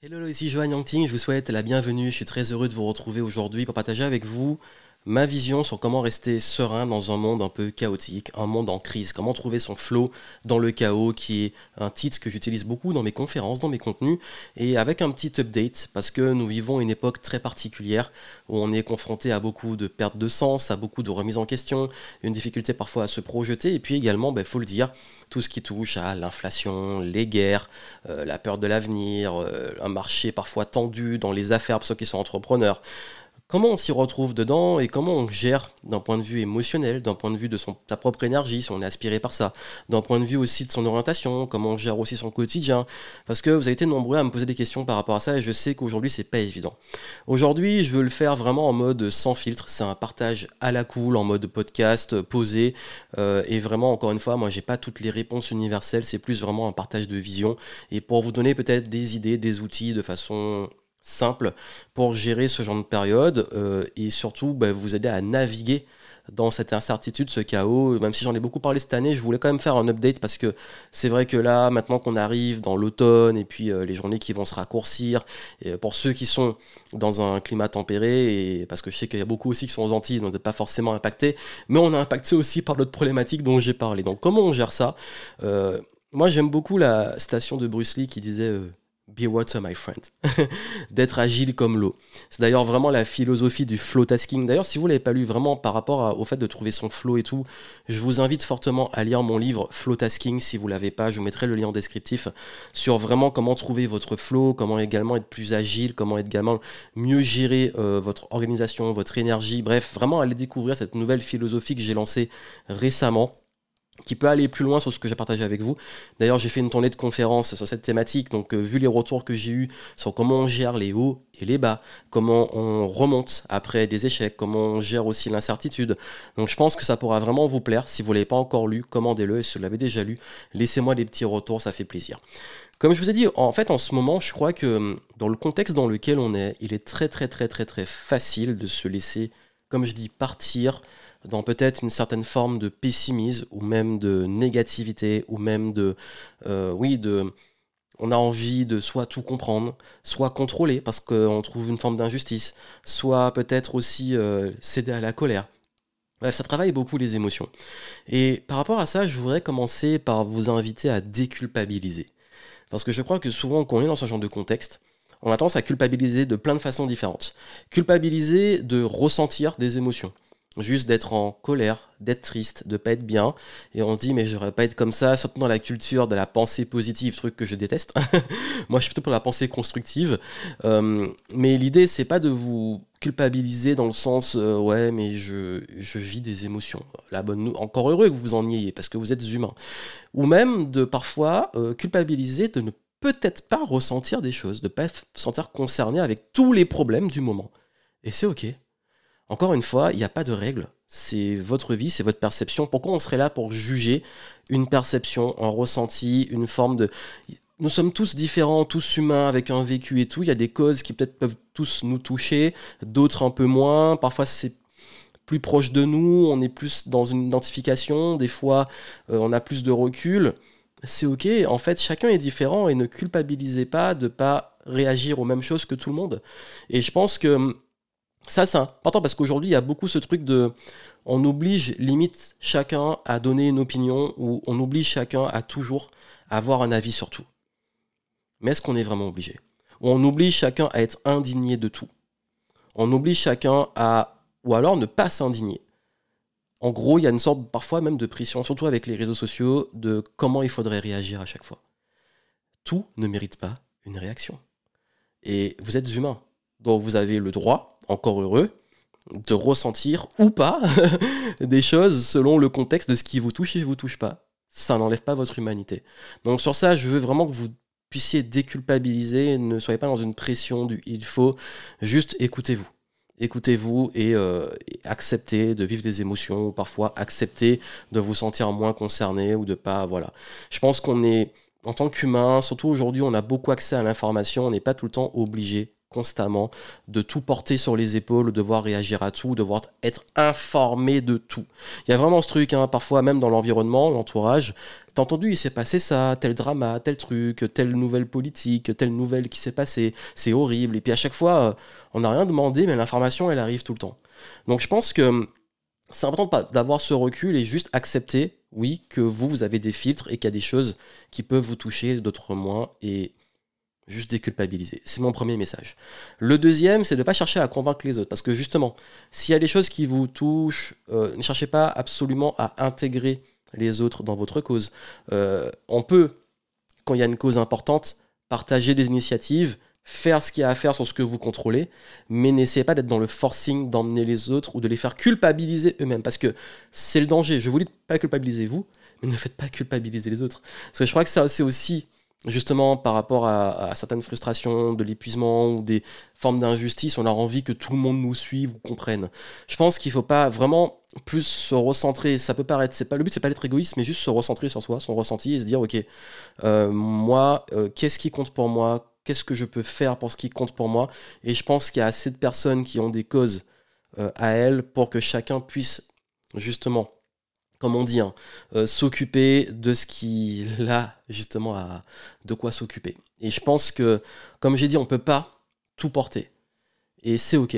Hello, ici Johan Yangting, je vous souhaite la bienvenue, je suis très heureux de vous retrouver aujourd'hui pour partager avec vous ma vision sur comment rester serein dans un monde un peu chaotique, un monde en crise, comment trouver son flow dans le chaos, qui est un titre que j'utilise beaucoup dans mes conférences, dans mes contenus, et avec un petit update, parce que nous vivons une époque très particulière où on est confronté à beaucoup de pertes de sens, à beaucoup de remises en question, une difficulté parfois à se projeter, et puis également, il ben, faut le dire, tout ce qui touche à l'inflation, les guerres, euh, la peur de l'avenir, euh, un marché parfois tendu dans les affaires pour ceux qui sont entrepreneurs. Comment on s'y retrouve dedans et comment on gère d'un point de vue émotionnel, d'un point de vue de son, sa propre énergie, si on est aspiré par ça, d'un point de vue aussi de son orientation, comment on gère aussi son quotidien? Parce que vous avez été nombreux à me poser des questions par rapport à ça et je sais qu'aujourd'hui c'est pas évident. Aujourd'hui, je veux le faire vraiment en mode sans filtre. C'est un partage à la cool, en mode podcast, posé. Euh, et vraiment, encore une fois, moi j'ai pas toutes les réponses universelles, c'est plus vraiment un partage de vision. Et pour vous donner peut-être des idées, des outils de façon simple pour gérer ce genre de période euh, et surtout bah, vous aider à naviguer dans cette incertitude, ce chaos. Même si j'en ai beaucoup parlé cette année, je voulais quand même faire un update parce que c'est vrai que là, maintenant qu'on arrive dans l'automne et puis euh, les journées qui vont se raccourcir, pour ceux qui sont dans un climat tempéré, et parce que je sais qu'il y a beaucoup aussi qui sont aux Antilles, donc pas forcément impactés, mais on est impacté aussi par d'autres problématiques dont j'ai parlé. Donc comment on gère ça? Euh, Moi j'aime beaucoup la station de Bruce Lee qui disait Be water, my friend. D'être agile comme l'eau. C'est d'ailleurs vraiment la philosophie du flow tasking. D'ailleurs, si vous ne l'avez pas lu vraiment par rapport au fait de trouver son flow et tout, je vous invite fortement à lire mon livre Flow Tasking. Si vous ne l'avez pas, je vous mettrai le lien en descriptif sur vraiment comment trouver votre flow, comment également être plus agile, comment également mieux gérer euh, votre organisation, votre énergie. Bref, vraiment aller découvrir cette nouvelle philosophie que j'ai lancée récemment qui peut aller plus loin sur ce que j'ai partagé avec vous. D'ailleurs, j'ai fait une tournée de conférences sur cette thématique, donc euh, vu les retours que j'ai eus sur comment on gère les hauts et les bas, comment on remonte après des échecs, comment on gère aussi l'incertitude. Donc je pense que ça pourra vraiment vous plaire. Si vous ne l'avez pas encore lu, commandez-le, et si vous l'avez déjà lu, laissez-moi des petits retours, ça fait plaisir. Comme je vous ai dit, en fait, en ce moment, je crois que dans le contexte dans lequel on est, il est très très très très très facile de se laisser, comme je dis, partir dans peut-être une certaine forme de pessimisme ou même de négativité ou même de, euh, oui, de, on a envie de soit tout comprendre, soit contrôler parce qu'on trouve une forme d'injustice, soit peut-être aussi euh, céder à la colère. ça travaille beaucoup les émotions. Et par rapport à ça, je voudrais commencer par vous inviter à déculpabiliser. Parce que je crois que souvent, quand on est dans ce genre de contexte, on a tendance à culpabiliser de plein de façons différentes. Culpabiliser de ressentir des émotions juste d'être en colère, d'être triste, de pas être bien. Et on se dit, mais je devrais pas être comme ça, surtout dans la culture de la pensée positive, truc que je déteste. Moi, je suis plutôt pour la pensée constructive. Euh, mais l'idée, c'est pas de vous culpabiliser dans le sens, euh, ouais, mais je, vis des émotions. La bonne, encore heureux que vous en ayez, parce que vous êtes humain. Ou même de parfois euh, culpabiliser de ne peut-être pas ressentir des choses, de ne pas se sentir concerné avec tous les problèmes du moment. Et c'est ok. Encore une fois, il n'y a pas de règle. C'est votre vie, c'est votre perception. Pourquoi on serait là pour juger une perception, un ressenti, une forme de... Nous sommes tous différents, tous humains, avec un vécu et tout. Il y a des causes qui peut-être peuvent tous nous toucher, d'autres un peu moins. Parfois, c'est plus proche de nous, on est plus dans une identification. Des fois, euh, on a plus de recul. C'est ok. En fait, chacun est différent et ne culpabilisez pas de pas réagir aux mêmes choses que tout le monde. Et je pense que ça, c'est important parce qu'aujourd'hui, il y a beaucoup ce truc de. On oblige limite chacun à donner une opinion ou on oblige chacun à toujours avoir un avis sur tout. Mais est-ce qu'on est vraiment obligé? Ou on oblige chacun à être indigné de tout? On oblige chacun à. Ou alors ne pas s'indigner. En gros, il y a une sorte parfois même de pression, surtout avec les réseaux sociaux, de comment il faudrait réagir à chaque fois. Tout ne mérite pas une réaction. Et vous êtes humain. Donc vous avez le droit encore heureux, de ressentir ou pas des choses selon le contexte de ce qui vous touche et vous touche pas. Ça n'enlève pas votre humanité. Donc sur ça, je veux vraiment que vous puissiez déculpabiliser, ne soyez pas dans une pression du il faut, juste écoutez-vous. Écoutez-vous et, euh, acceptez de vivre des émotions parfois acceptez de vous sentir moins concerné ou de pas. Voilà. Je pense qu'on est, en tant qu'humain, surtout aujourd'hui, on a beaucoup accès à l'information, on n'est pas tout le temps obligé constamment, de tout porter sur les épaules, devoir réagir à tout, devoir être informé de tout. Il y a vraiment ce truc, hein, parfois même dans l'environnement, l'entourage. T'as entendu, il s'est passé ça, tel drama, tel truc, telle nouvelle politique, telle nouvelle qui s'est passée, c'est horrible. Et puis à chaque fois, euh, on n'a rien demandé, mais l'information, elle arrive tout le temps. Donc je pense que hum, c'est important d'avoir ce recul et juste accepter, oui, que vous, vous avez des filtres et qu'il y a des choses qui peuvent vous toucher, d'autres moins, et juste déculpabiliser. C'est mon premier message. Le deuxième, c'est de ne pas chercher à convaincre les autres, parce que justement, s'il y a des choses qui vous touchent, euh, ne cherchez pas absolument à intégrer les autres dans votre cause. Euh, on peut, quand il y a une cause importante, partager des initiatives, faire ce qu'il y a à faire sur ce que vous contrôlez, mais n'essayez pas d'être dans le forcing d'emmener les autres ou de les faire culpabiliser eux-mêmes, parce que c'est le danger. Je vous dis de pas culpabiliser vous, mais ne faites pas culpabiliser les autres. Parce que je crois que ça c'est aussi justement par rapport à, certaines frustrations, de l'épuisement ou des formes d'injustice, on a envie que tout le monde nous suive ou comprenne. Je pense qu'il ne faut pas vraiment plus se recentrer. Ça peut paraître, c'est pas le but, c'est pas d'être égoïste, mais juste se recentrer sur soi, son ressenti et se dire, ok, euh, moi, euh, qu'est-ce qui compte pour moi? Qu'est-ce que je peux faire pour ce qui compte pour moi? Et je pense qu'il y a assez de personnes qui ont des causes euh, à elles pour que chacun puisse justement, comme on dit, hein, euh, s'occuper de ce qu'il a justement de quoi s'occuper. Et je pense que, comme j'ai dit, on ne peut pas tout porter. Et c'est ok.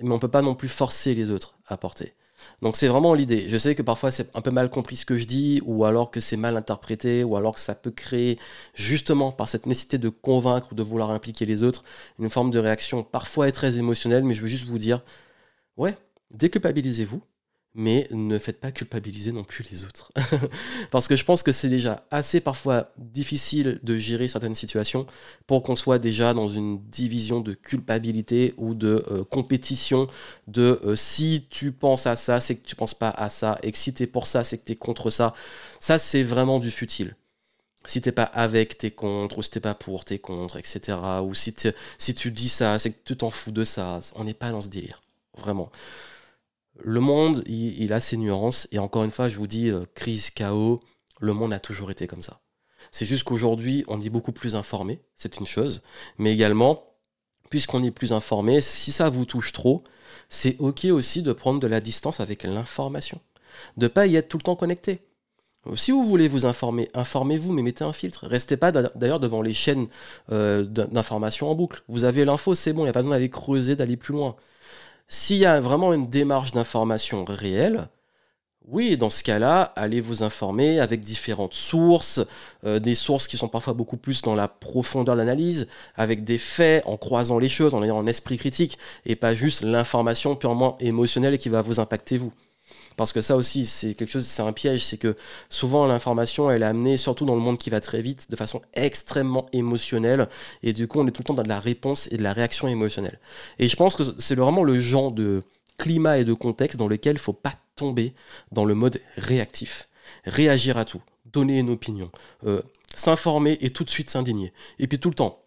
Mais on ne peut pas non plus forcer les autres à porter. Donc c'est vraiment l'idée. Je sais que parfois c'est un peu mal compris ce que je dis, ou alors que c'est mal interprété, ou alors que ça peut créer, justement par cette nécessité de convaincre ou de vouloir impliquer les autres, une forme de réaction parfois très émotionnelle, mais je veux juste vous dire, ouais, déculpabilisez-vous, mais ne faites pas culpabiliser non plus les autres. Parce que je pense que c'est déjà assez parfois difficile de gérer certaines situations pour qu'on soit déjà dans une division de culpabilité ou de euh, compétition de euh, si tu penses à ça, c'est que tu penses pas à ça, et que si tu es pour ça, c'est que tu es contre ça. Ça, c'est vraiment du futile. Si t'es pas avec, t'es contre, ou si t'es pas pour, t'es contre, etc. Ou si, si tu dis ça, c'est que tu t'en fous de ça. On n'est pas dans ce délire. Vraiment le monde, il, a ses nuances. Et encore une fois, je vous dis, euh, crise, chaos, le monde a toujours été comme ça. C'est juste qu'aujourd'hui, on est beaucoup plus informé, c'est une chose. Mais également, puisqu'on est plus informé, si ça vous touche trop, c'est ok aussi de prendre de la distance avec l'information. De pas y être tout le temps connecté. Si vous voulez vous informer, informez-vous, mais mettez un filtre. Restez pas d'ailleurs devant les chaînes euh, d'information en boucle. Vous avez l'info, c'est bon, il n'y a pas besoin d'aller creuser, d'aller plus loin. S'il y a vraiment une démarche d'information réelle, oui, dans ce cas-là, allez vous informer avec différentes sources, euh, des sources qui sont parfois beaucoup plus dans la profondeur de l'analyse, avec des faits, en croisant les choses, en ayant un esprit critique, et pas juste l'information purement émotionnelle qui va vous impacter vous. Parce que ça aussi, c'est quelque chose, c'est un piège, c'est que souvent l'information, elle est amenée, surtout dans le monde qui va très vite, de façon extrêmement émotionnelle, et du coup, on est tout le temps dans de la réponse et de la réaction émotionnelle. Et je pense que c'est vraiment le genre de climat et de contexte dans lequel il faut pas tomber dans le mode réactif. Réagir à tout, donner une opinion, euh, s'informer et tout de suite s'indigner. Et puis tout le temps,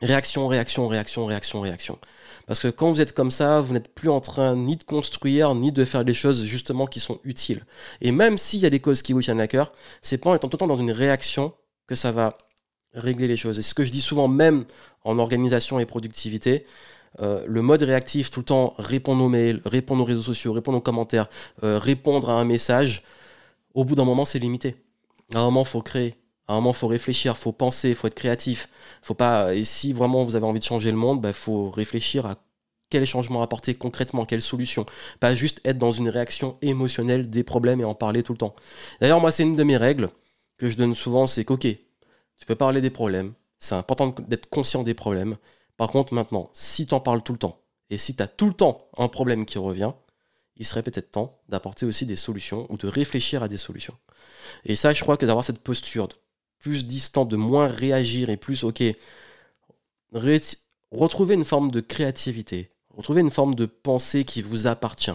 réaction, réaction, réaction, réaction, réaction. Parce que quand vous êtes comme ça, vous n'êtes plus en train ni de construire, ni de faire des choses justement qui sont utiles. Et même s'il y a des causes qui vous tiennent à cœur, c'est pas en étant tout le temps dans une réaction que ça va régler les choses. Et ce que je dis souvent, même en organisation et productivité, euh, le mode réactif, tout le temps répondre aux mails, répondre aux réseaux sociaux, répondre aux commentaires, euh, répondre à un message, au bout d'un moment, c'est limité. À un moment, il faut créer. À un moment, il faut réfléchir, il faut penser, il faut être créatif. Faut pas, et si vraiment vous avez envie de changer le monde, il bah, faut réfléchir à quel changement apporter concrètement, quelle solution. Pas juste être dans une réaction émotionnelle des problèmes et en parler tout le temps. D'ailleurs, moi, c'est une de mes règles que je donne souvent, c'est qu'ok, tu peux parler des problèmes, c'est important d'être conscient des problèmes. Par contre, maintenant, si tu en parles tout le temps, et si tu as tout le temps un problème qui revient, il serait peut-être temps d'apporter aussi des solutions ou de réfléchir à des solutions. Et ça, je crois que d'avoir cette posture plus distant, de moins réagir et plus, ok, retrouver une forme de créativité, retrouver une forme de pensée qui vous appartient,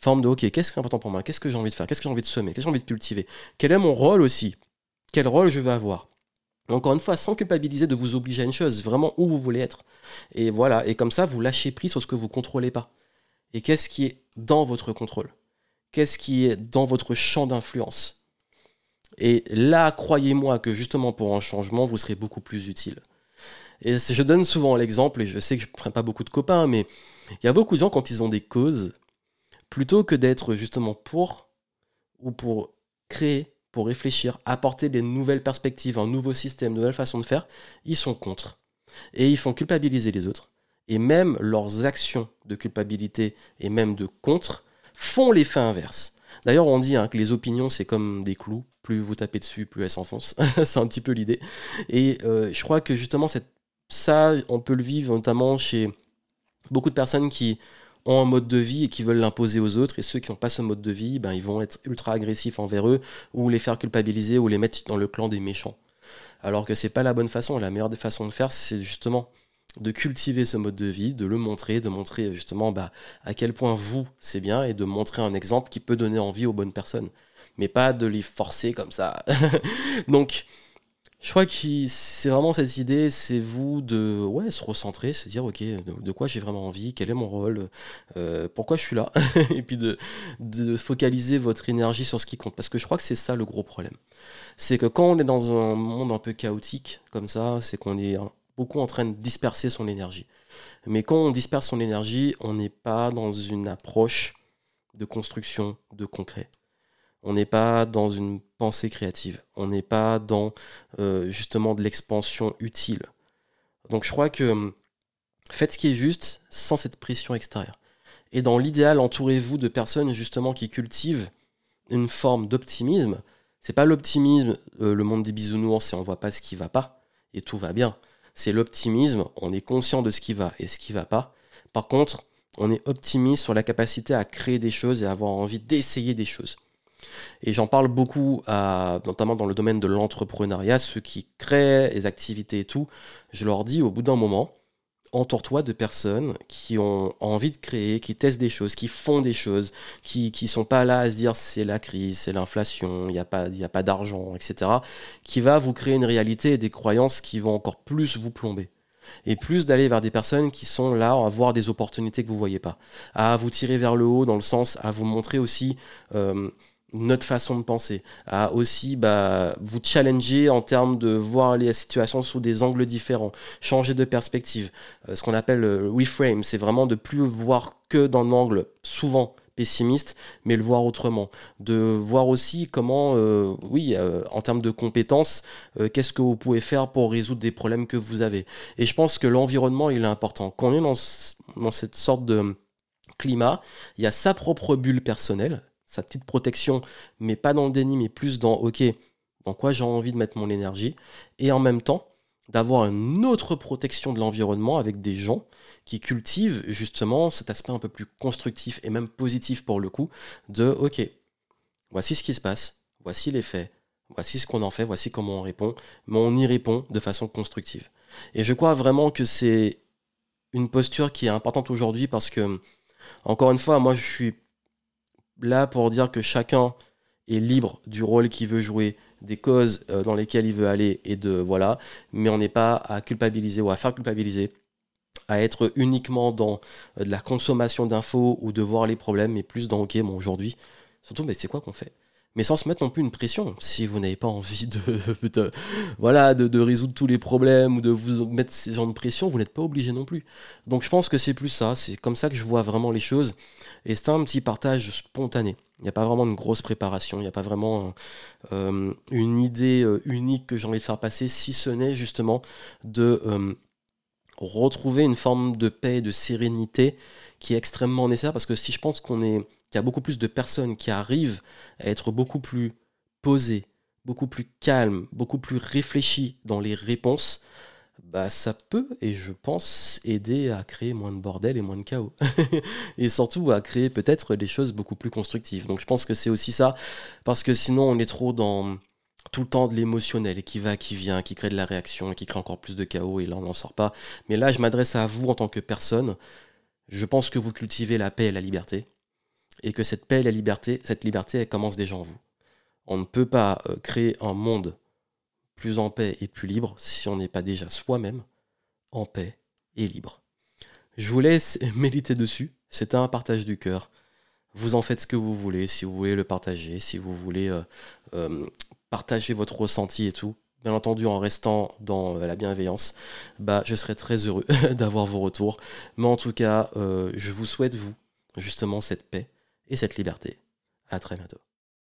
forme de, ok, qu'est-ce qui est important pour moi, qu'est-ce que j'ai envie de faire, qu'est-ce que j'ai envie de semer, qu'est-ce que j'ai envie de cultiver, quel est mon rôle aussi, quel rôle je veux avoir? Encore une fois, sans culpabiliser de vous obliger à une chose, vraiment où vous voulez être. Et voilà, et comme ça, vous lâchez prise sur ce que vous contrôlez pas. Et qu'est-ce qui est dans votre contrôle? Qu'est-ce qui est dans votre champ d'influence? Et là, croyez-moi que justement pour un changement, vous serez beaucoup plus utile. Et je donne souvent l'exemple, et je sais que je ne ferai pas beaucoup de copains, mais il y a beaucoup de gens, quand ils ont des causes, plutôt que d'être justement pour, ou pour créer, pour réfléchir, apporter des nouvelles perspectives, un nouveau système, une nouvelle façon de faire, ils sont contre. Et ils font culpabiliser les autres. Et même leurs actions de culpabilité et même de contre font l'effet inverse. D'ailleurs, on dit hein, que les opinions, c'est comme des clous. Plus vous tapez dessus, plus elles s'enfoncent. c'est un petit peu l'idée. Et euh, je crois que justement, ça, on peut le vivre notamment chez beaucoup de personnes qui ont un mode de vie et qui veulent l'imposer aux autres. Et ceux qui n'ont pas ce mode de vie, ben, ils vont être ultra agressifs envers eux ou les faire culpabiliser ou les mettre dans le clan des méchants. Alors que c'est pas la bonne façon. La meilleure des façons de faire, c'est justement de cultiver ce mode de vie, de le montrer, de montrer justement bah, à quel point vous, c'est bien, et de montrer un exemple qui peut donner envie aux bonnes personnes. Mais pas de les forcer comme ça. Donc, je crois que c'est vraiment cette idée, c'est vous de ouais, se recentrer, se dire ok, de, quoi j'ai vraiment envie, quel est mon rôle, euh, pourquoi je suis là, et puis de, de, focaliser votre énergie sur ce qui compte. Parce que je crois que c'est ça le gros problème. C'est que quand on est dans un monde un peu chaotique comme ça, c'est qu'on est beaucoup en train de disperser son énergie. Mais quand on disperse son énergie, on n'est pas dans une approche de construction, de concret. On n'est pas dans une pensée créative. On n'est pas dans euh, justement de l'expansion utile. Donc je crois que hum, faites ce qui est juste sans cette pression extérieure. Et dans l'idéal, entourez-vous de personnes justement qui cultivent une forme d'optimisme. C'est pas l'optimisme, euh, le monde des bisounours, et on voit pas ce qui va pas et tout va bien c'est l'optimisme. On est conscient de ce qui va et ce qui va pas. Par contre, on est optimiste sur la capacité à créer des choses et avoir envie d'essayer des choses. Et j'en parle beaucoup, notamment dans le domaine de l'entrepreneuriat, ceux qui créent les activités et tout. Je leur dis au bout d'un moment, entoure-toi de personnes qui ont envie de créer, qui testent des choses, qui font des choses, qui ne sont pas là à se dire c'est la crise, c'est l'inflation, il n'y a pas, a pas d'argent, etc. Qui va vous créer une réalité et des croyances qui vont encore plus vous plomber. Et plus d'aller vers des personnes qui sont là à voir des opportunités que vous ne voyez pas, à vous tirer vers le haut dans le sens à vous montrer aussi euh, notre façon de penser, à aussi bah, vous challenger en termes de voir les situations sous des angles différents, changer de perspective. Euh, ce qu'on appelle le reframe, c'est vraiment de plus voir que dans l'angle souvent pessimiste, mais le voir autrement. De voir aussi comment, euh, oui, euh, en termes de compétences, qu'est-ce que vous pouvez faire pour résoudre des problèmes que vous avez. Et je pense que l'environnement, il est important. Quand on est dans, dans cette sorte de climat, il y a sa propre bulle personnelle, sa petite protection, mais pas dans le déni, mais plus dans, ok, dans quoi j'ai envie de mettre mon énergie, et en même temps, d'avoir une autre protection de l'environnement avec des gens qui cultivent justement cet aspect un peu plus constructif et même positif pour le coup, de, ok, voici ce qui se passe, voici les faits, voici ce qu'on en fait, voici comment on répond, mais on y répond de façon constructive. Et je crois vraiment que c'est une posture qui est importante aujourd'hui parce que, encore une fois, moi je suis là pour dire que chacun est libre du rôle qu'il veut jouer, des causes euh, dans lesquelles il veut aller et de voilà, mais on n'est pas à culpabiliser ou à faire culpabiliser, à être uniquement dans euh, de la consommation d'infos ou de voir les problèmes, mais plus dans ok, bon aujourd'hui, surtout, mais c'est quoi qu'on fait? Mais sans se mettre non plus une pression. Si vous n'avez pas envie de, voilà, de, résoudre tous les problèmes ou de vous mettre ces genre de pression, vous n'êtes pas obligé non plus. Donc je pense que c'est plus ça, c'est comme ça que je vois vraiment les choses. Et c'est un petit partage spontané. Il n'y a pas vraiment une grosse préparation, il n'y a pas vraiment euh, une idée euh, unique que j'ai envie de faire passer, si ce n'est justement de euh, retrouver une forme de paix et de sérénité qui est extrêmement nécessaire parce que si je pense qu'on est qu'il y a beaucoup plus de personnes qui arrivent à être beaucoup plus posées, beaucoup plus calmes, beaucoup plus réfléchies dans les réponses, bah ça peut, et je pense, aider à créer moins de bordel et moins de chaos. et surtout à créer peut-être des choses beaucoup plus constructives. Donc je pense que c'est aussi ça, parce que sinon on est trop dans tout le temps de l'émotionnel qui va, qui vient, qui crée de la réaction et qui crée encore plus de chaos et là on n'en sort pas. Mais là je m'adresse à vous en tant que personne. Je pense que vous cultivez la paix et la liberté et que cette paix et la liberté, cette liberté, elle commence déjà en vous. On ne peut pas euh, créer un monde plus en paix et plus libre si on n'est pas déjà soi-même en paix et libre. Je vous laisse méditer dessus. C'est un partage du cœur. Vous en faites ce que vous voulez, si vous voulez le partager, si vous voulez euh, euh, partager votre ressenti et tout. bien entendu en restant dans la bienveillance, bah, je serais très heureux d'avoir vos retours. Mais en tout cas, je vous souhaite, vous, justement, cette paix et cette liberté. À très bientôt.